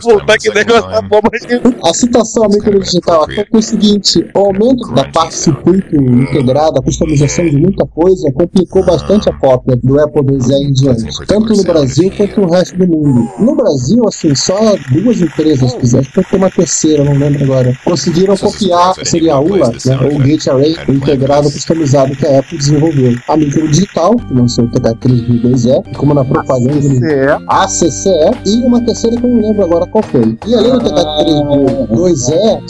Puta que negócio tá bom, mas A situação microdigital foi o seguinte: o aumento da parte circuito integrada, a customização de muita coisa, complicou bastante a cópia do Apple IIe em diante, tanto no Brasil quanto no resto do mundo. No Brasil, assim, só duas empresas fizeram, acho que tem uma terceira, não lembro agora, conseguiram copiar, seria a ULA, né, ou Gate Array, o integrado customizado que a Apple desenvolveu. A microdigital, que lançou o TK3002E, como na propaganda eles É, a CCE e uma terceira que eu não lembro agora qual foi. E além do TK3002E,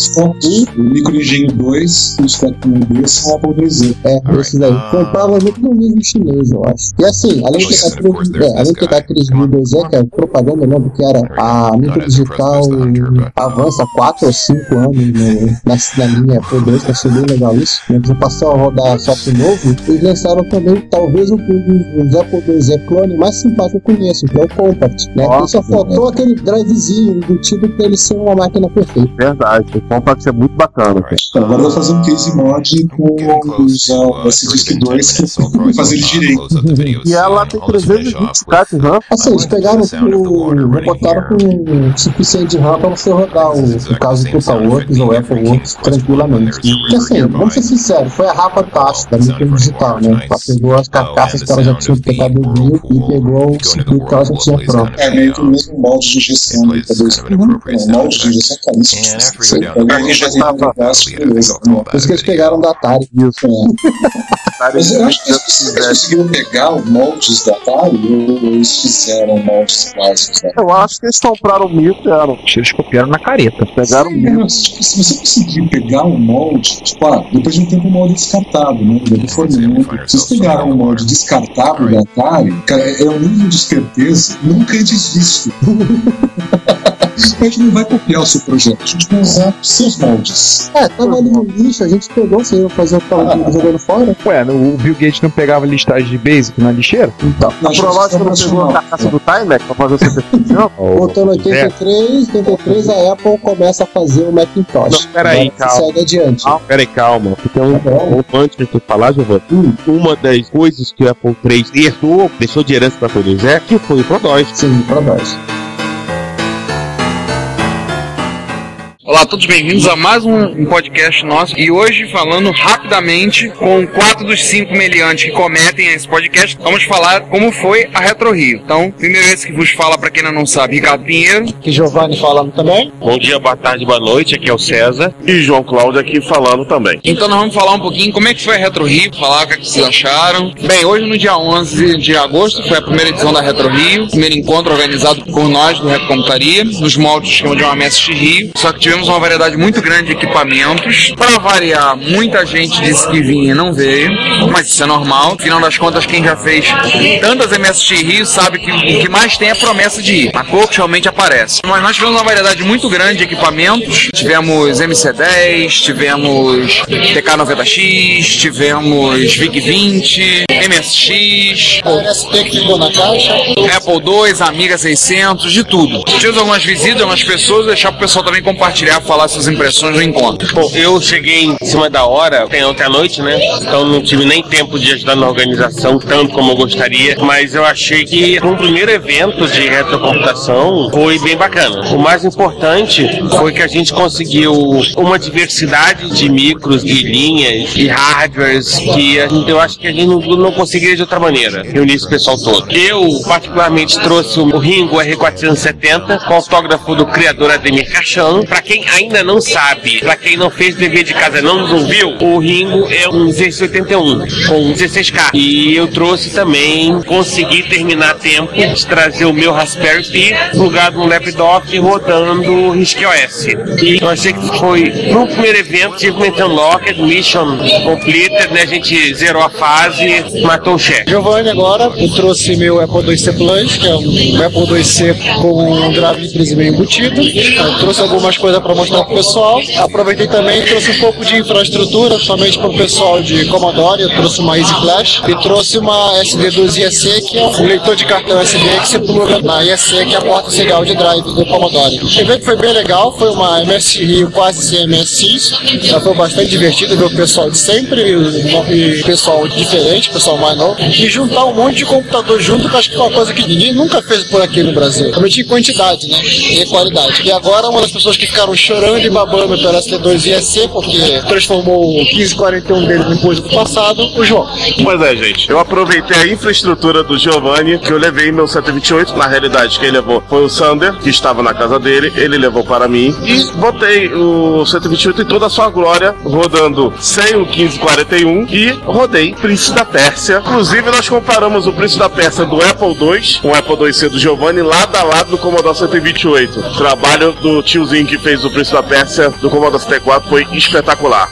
O microengenho 2 e o Spectrum D são Apple IIe. é, esses daí, provavelmente no mesmo chinês, eu acho. E assim, além do TK3002E, além do TK3002E, que é propaganda, eu lembro que era a mídia digital avança 4 ou 5 anos no, na, na linha Apple 2, que achei bem legal isso. Né, que passou a rodar software novo, eles lançaram também, talvez, o, o, o Apple IIe clone mais simpático que eu conheço, que é o Compact, né? Ele só faltou aquele drivezinho embutido pra ele ser uma máquina perfeita. verdade. O Compact é muito bacana. cara. Então, agora eu vou fazer um case mod com os SDISC 2 que eu fazer ele direito. E ela tem 320 cartas RAM. Assim, eles pegaram o. botaram com suficiente RAM pra você rodar o, o caso do TotalWorks ou AppleWorks tranquilamente. E assim, vamos ser sinceros, foi a rapa taxa da micro digital, né? Ela pegou as carcaças que ela já tinha do TKB e pegou o circuito já. É meio que o mesmo molde de do K2. Não, molde de injeção é caríssimo. Você pega a injeção do braço, beleza. Por isso que eles pegaram da Atari. Isso. é. Mas eu acho que eles eles conseguiram pegar os moldes da Atari ou eles fizeram moldes clássicos. Né? Eu acho que eles compraram o mil, cara. Eles copiaram na careta. Pegaram o mil. Mas, tipo, se você conseguir pegar um molde, tipo, ah, depois de um tempo o molde é descartável, né? Ele é deformando. Vocês pegaram um molde descartável da Atari, cara, é um nível de esperteza nunca antes visto. A gente não vai copiar o seu projeto, a gente vai usar seus moldes. É, tava ali no lixo, a gente pegou, você ia fazer o trabalho jogando fora. Ué, o Bill Gates não pegava listagem de Basic na lixeira? Então, Na Provar que gestão você pegou a carcaça do Timex pra fazer essa definição? Voltando em 83, 83 a Apple começa a fazer o Macintosh. Não, peraí, calma. Segue adiante. Não, peraí, calma. Porque um, Tá um, antes de tu falar, Giovanni, uma das coisas que o Apple III herdou, deixou de herança pra todos é que foi o Pro 2. Sim, Olá, todos bem-vindos a mais um, podcast nosso e hoje falando rapidamente com quatro dos cinco meliantes que cometem esse podcast, vamos falar como foi a Retro Rio. Então, primeiro esse que vos fala, para quem ainda não sabe, Ricardo Pinheiro. Que Giovanni falando também. Bom dia, boa tarde, boa noite, aqui é o César e João Cláudio aqui falando também. Então nós vamos falar um pouquinho como é que foi a Retro Rio, falar o que, é que vocês acharam. Bem, hoje no dia 11 de agosto foi a primeira edição da Retro Rio, primeiro encontro organizado por nós do Retro Computaria, nos moldes que de uma MSX Rio, só que tivemos tivemos uma variedade muito grande de equipamentos. Para variar, muita gente disse que vinha e não veio, mas isso é normal. Afinal das contas, quem já fez tantas MSX Rio sabe que o que mais tem é promessa de ir. A poucos realmente aparece. Mas nós tivemos uma variedade muito grande de equipamentos. Tivemos MC10, tivemos TK90X, tivemos VIC-20, MSX, que ficou na caixa, Apple II, Amiga 600, de tudo. Tivemos algumas visitas, algumas pessoas, deixar pro pessoal também compartilhar compartilhar, falar suas impressões do encontro. Bom, eu cheguei em cima da hora, ontem à noite, né? Então não tive nem tempo de ajudar na organização tanto como eu gostaria, mas eu achei que um primeiro evento de retrocomputação foi bem bacana. O mais importante foi que a gente conseguiu uma diversidade de micros, de linhas e hardwares que eu acho que a gente não, não conseguiria de outra maneira reunir esse pessoal todo. Eu, particularmente, trouxe o Ringo R470 com autógrafo do criador Ademir Cachan. Para quem ainda não sabe, para quem não fez dever de casa, não nos ouviu, o Ringo é um 1681 com 16K. E eu trouxe também, consegui terminar a tempo de trazer o meu Raspberry Pi plugado no laptop rodando o RISC OS. E eu achei que foi no primeiro evento, Achievement Unlocked, Mission Completed, né? A gente zerou a fase, matou o chefe. Giovanni agora, eu trouxe meu Apple IIc Plus, que é um Apple IIc com um de meio embutido. Eu trouxe algumas coisas para mostrar para o pessoal. Aproveitei também e trouxe um pouco de infraestrutura, somente para o pessoal de Commodore. Eu trouxe uma Easy Flash e trouxe uma SD2 IEC, que é um leitor de cartão SD que você pluga na IEC, que é a porta serial de drive do Commodore. O evento foi bem legal, foi uma MS Rio quase sem MSX. Já foi bastante divertido ver o pessoal de sempre e pessoal diferente, pessoal mais novo. E juntar um monte de computador junto, que acho que é uma coisa que ninguém nunca fez por aqui no Brasil. Realmente em quantidade, né? E qualidade. E agora uma das pessoas que ficaram ficaram chorando e babando pelo ST2 IEC, porque transformou o 1541 dele em coisa do passado, o João. Pois é, gente. Eu aproveitei a infraestrutura do Giovanni, que eu levei meu 128. Na realidade, quem levou foi o Sander, que estava na casa dele. Ele levou para mim. E botei o 128 em toda a sua glória, rodando sem o 1541 e rodei Príncipe da Pérsia. Inclusive, nós comparamos o Príncipe da Pérsia do Apple II com o Apple IIc do Giovanni lado a lado no Commodore 128. Trabalho do tiozinho que fez o Príncipe da Pérsia do Commodore 64 foi espetacular.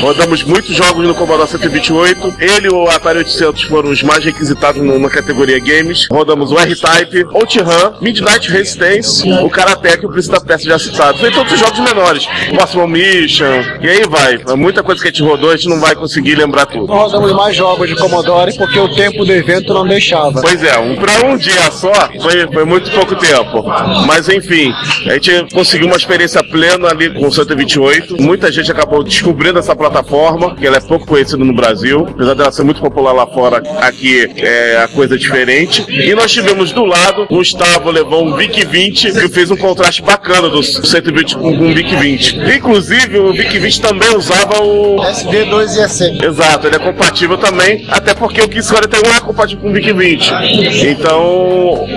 Rodamos muitos jogos no Commodore 128. Ele e o Atari 800 foram os mais requisitados na categoria games. Rodamos o R-Type, OutRun, Midnight Resistance, o Karateka e o Príncipe da Pérsia já citados. E todos os jogos menores. Possible Mission, e aí vai. É muita coisa que a gente rodou, a gente não vai conseguir lembrar tudo. Rodamos mais jogos de Commodore porque o tempo do evento não deixava. Pois é, um, pra um dia só foi, foi muito pouco tempo. Mas enfim, a gente conseguiu uma experiência pleno ali com o 128. Muita gente acabou descobrindo essa plataforma, que ela é pouco conhecida no Brasil, apesar dela ser muito popular lá fora, aqui é a coisa diferente. E nós tivemos do lado, o Gustavo levou um VIC-20, que fez um contraste bacana do 120 com o VIC-20. Inclusive, o VIC-20 também usava o SD2 IEC. Exato, ele é compatível também, até porque o 1541 é compatível com o VIC-20. Então,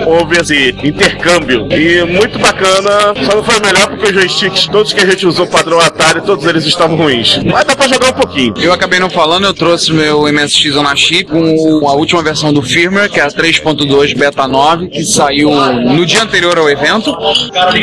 houve esse intercâmbio. E muito bacana, só não foi melhor porque o joystick todos que a gente usou padrão Atari, todos eles estavam ruins. Mas dá pra jogar um pouquinho. Eu acabei não falando, eu trouxe meu MSX Zona Chip com a última versão do firmware, que é a 3.2 Beta 9, que saiu no dia anterior ao evento.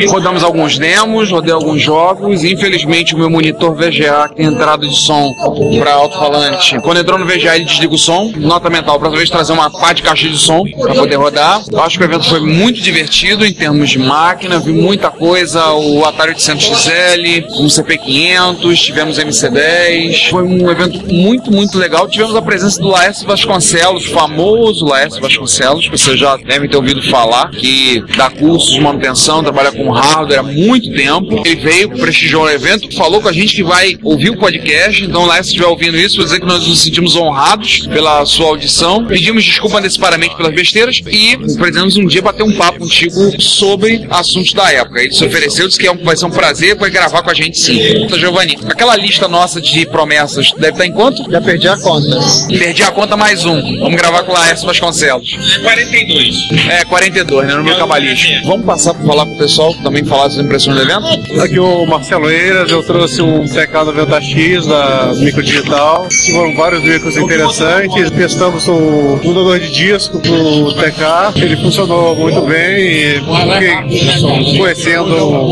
Rodamos alguns demos, rodei alguns jogos. Infelizmente, o meu monitor VGA, que tem entrada de som para alto-falante, quando entrou no VGA, ele desliga o som. Nota mental, para vez trazer uma pá de caixa de som para poder rodar. Eu acho que o evento foi muito divertido em termos de máquina, vi muita coisa. O Atari 800 800XL, um CP500, tivemos MC10. Foi um evento muito, muito legal. Tivemos a presença do Laércio Vasconcelos, famoso Laércio Vasconcelos, que você já deve ter ouvido falar, que dá cursos de manutenção, trabalha com hardware há muito tempo. Ele veio, prestigiou o evento, falou com a gente que vai ouvir o podcast. Então, Laércio, se estiver ouvindo isso, vou dizer que nós nos sentimos honrados pela sua audição. Pedimos desculpa antecipadamente pelas besteiras e pretendemos um dia bater um papo contigo sobre assuntos da época. Ele se ofereceu, disse que é vai ser um prazer vai gravar com a gente sim. Giovanni, aquela lista nossa de promessas deve estar em quanto? Já perdi a conta. Perdi a conta mais um. Vamos gravar com o Laércio Vasconcelos. 42. É, 42, né? No meu cabalista. Vamos passar para falar com o pessoal também falar das impressões do evento? Aqui o Marcelo Eiras, eu trouxe um TK do Venta X da Microdigital. Foram vários veículos interessantes. Testamos o mudador de disco do TK. Ele funcionou muito bem e fiquei conhecendo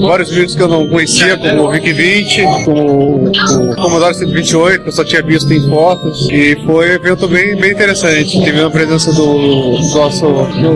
vários veículos que eu não conhecia, como o VIC 20, como o Commodore 128, que eu só tinha visto em fotos. E foi um evento bem, bem interessante. Tive a presença do nosso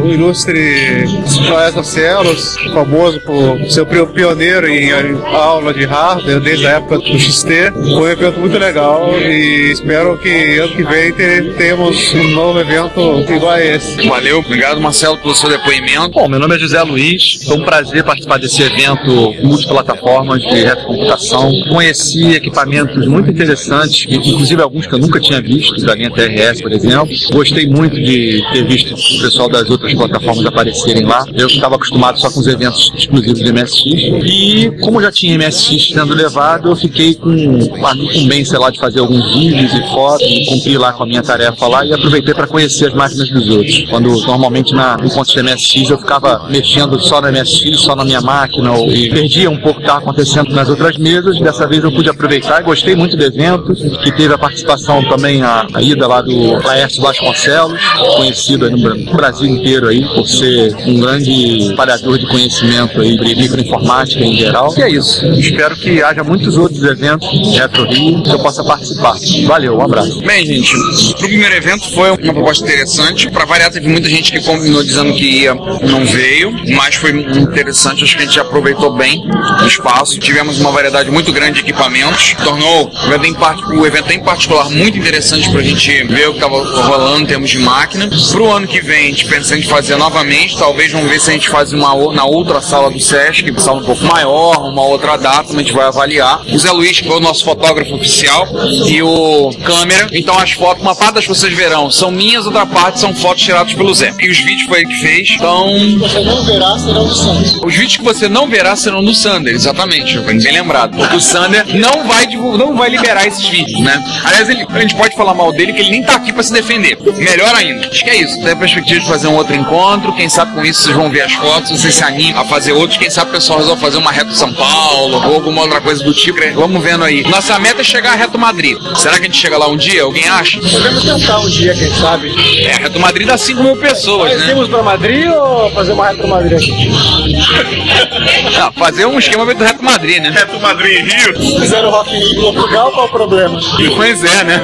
ilustre Joás Marcelos, famoso por ser o pioneiro em aula de hardware desde a época do XT. Foi um evento muito legal e espero que ano que vem tenhamos um novo evento igual a esse. Valeu, obrigado Marcelo pelo seu depoimento. Bom, meu nome é José Luiz, foi um prazer participar desse evento multiplataformas de retrocomputação. Conheci equipamentos muito interessantes, inclusive alguns que eu nunca tinha visto, da linha TRS, por exemplo. Gostei muito de ter visto o pessoal das outras plataformas aparecerem lá. Eu estava acostumado só com os eventos exclusivos do MSX. E como já tinha MSX sendo levado, eu fiquei com a incumbência lá de fazer alguns vídeos e fotos, e cumpri lá com a minha tarefa lá e aproveitei para conhecer as máquinas dos outros. Quando normalmente na encontro de MSX eu ficava mexendo só no MSX, só na minha máquina, ou, perdia um pouco o que estava acontecendo nas outras mesas. Dessa vez eu pude aproveitar e gostei muito do evento, que teve a participação também, a, a ida lá do Laércio Vasconcelos, conhecido no Brasil inteiro aí, por ser um grande espalhador de conhecimento aí de microinformática em geral. E é isso. Espero que haja muitos outros eventos Retro Rio que eu possa participar. Valeu, um abraço. Bem, gente, o primeiro evento foi uma proposta interessante. Para variar, teve muita gente que combinou dizendo que ia, não veio, mas foi interessante. Acho que a gente aproveitou bem o espaço. Tivemos uma variedade muito grande de equipamentos. Tornou o evento em, part... o evento em particular muito interessante para a gente ver o que estava rolando em termos de máquina. Para o ano que vem, a gente pensa em fazer novamente. Talvez vamos ver se a gente faz uma na outra sala do SESC, sala um pouco maior, uma outra data, a gente vai avaliar. O Zé Luiz, que foi o nosso fotógrafo oficial, e o câmera. Então as fotos, uma parte das vocês verão são minhas, outra parte são fotos tiradas pelo Zé. E os vídeos foi ele que fez. Então. Você não verá, serão do Sander. Os vídeos que você não verá serão do Sander, exatamente. Bem lembrado. Porque o Sander não vai, não vai liberar esses vídeos, né? Aliás, ele, a gente pode falar mal dele, que ele nem tá aqui para se defender. Melhor ainda. Acho que é isso. Tem a perspectiva de fazer um outro encontro. Quem sabe com isso vocês vão ver as fotos, vocês se animam a fazer outros. Quem sabe o pessoal resolve fazer uma reta São Paulo ou alguma outra coisa do tipo. Vamos vendo aí. Nossa meta é chegar a Reto Madrid. Será que a gente chega lá um dia? Alguém acha? Podemos tentar um dia, quem sabe. É, a Reto Madrid dá 5 mil pessoas, Mas né? Vamos para Madrid ou fazer uma Reto Madrid aqui? <laughs> Não, fazer um esquema do Reto Madrid, né? Reto Madrid em Rio? Fizeram Rock in Portugal, qual o problema? Pois é, né?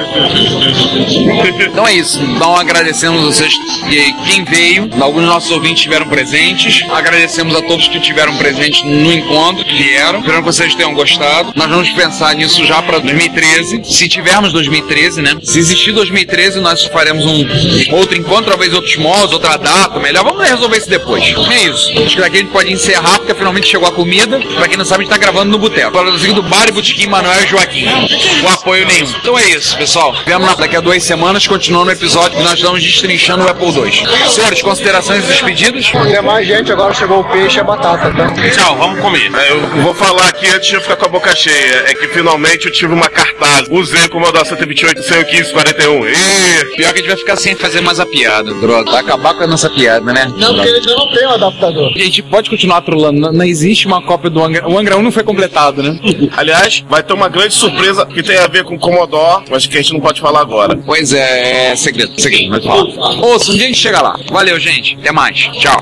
Então é isso. Então agradecemos vocês e quem veio. Alguns dos nossos ouvintes estiveram presentes. Agradecemos a todos que estiveram presentes no encontro, que vieram. Espero que vocês tenham gostado. Nós vamos pensar nisso já para 2013. Se tivermos 2013, né? Se existir 2013, nós faremos um outro encontro, talvez outros modos, outra data, melhor. Vamos resolver isso depois. É isso. Acho que daqui a gente pode encerrar, porque finalmente chegou a comida. Pra quem não sabe, a gente tá gravando no Boteco. Produzido do Bar e Botequim Manuel e Joaquim. Com apoio nenhum. Então é isso, pessoal. Vemos daqui a duas semanas, continuando o episódio que nós estamos destrinchando o Apple II. Senhores, considerações e despedidas? Tem mais gente, agora chegou o peixe e a batata, tá? Tchau, vamos comer. É, Eu vou falar aqui antes de eu ficar com a boca cheia. É que finalmente eu tive uma cartaz. Usei o Commodore 128 sem o 1541. E... Pior que a gente vai ficar sem fazer mais a piada, droga. Vai acabar com a nossa piada, né? Não, porque ele não tem um adaptador. A gente pode continuar trolando. Não, não existe uma cópia do Angra. O Angra 1 não foi completado, né? <laughs> Aliás, vai ter uma grande surpresa que tem a ver com o Commodore, mas que a gente não pode falar agora. Pois é, é segredo. Segredo, vai falar. Ouça, um dia a gente chega lá. Valeu, gente. Até mais. Tchau.